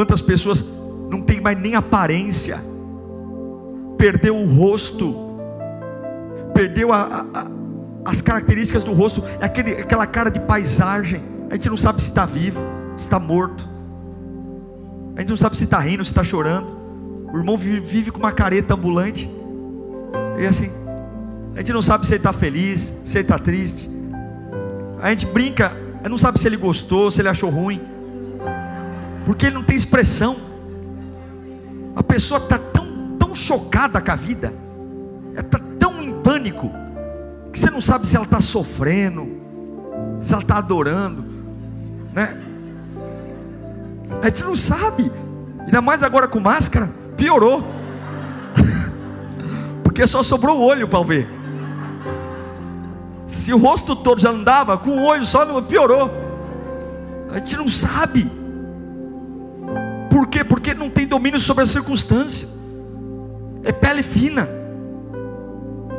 Quantas pessoas não tem mais nem aparência, perdeu o rosto, perdeu a, a, a, as características do rosto, é aquele, aquela cara de paisagem. A gente não sabe se está vivo, se está morto. A gente não sabe se está rindo, se está chorando. O irmão vive, vive, com uma careta ambulante. E assim, a gente não sabe se ele está feliz, se ele está triste. A gente brinca, não sabe se ele gostou, se ele achou ruim. Porque ele não tem expressão. A pessoa está tão, tão chocada com a vida, está tão em pânico, que você não sabe se ela está sofrendo, se ela está adorando, né? A gente não sabe, ainda mais agora com máscara, piorou, porque só sobrou o olho para ver. Se o rosto todo já não dava, com o olho só não piorou. A gente não sabe. Quê? Porque não tem domínio sobre a circunstância. É pele fina.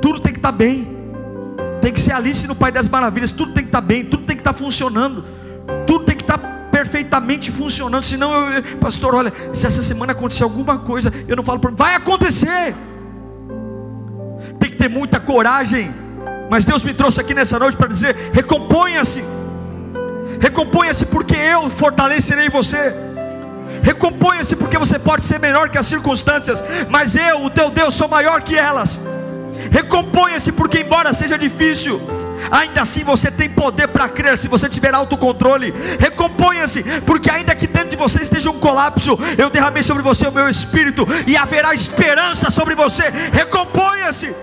Tudo tem que estar tá bem. Tem que ser Alice no Pai das Maravilhas. Tudo tem que estar tá bem. Tudo tem que estar tá funcionando. Tudo tem que estar perfeitamente funcionando. Senão, eu, pastor, olha, se essa semana acontecer alguma coisa, eu não falo para vai acontecer. Tem que ter muita coragem mas Deus me trouxe aqui nessa noite para dizer: recomponha-se, recomponha-se, porque eu fortalecerei você. Recomponha-se, porque você pode ser melhor que as circunstâncias, mas eu, o teu Deus, sou maior que elas. Recomponha-se, porque embora seja difícil, ainda assim você tem poder para crer se você tiver autocontrole. Recomponha-se, porque ainda que dentro de você esteja um colapso, eu derramei sobre você o meu espírito e haverá esperança sobre você. Recomponha-se.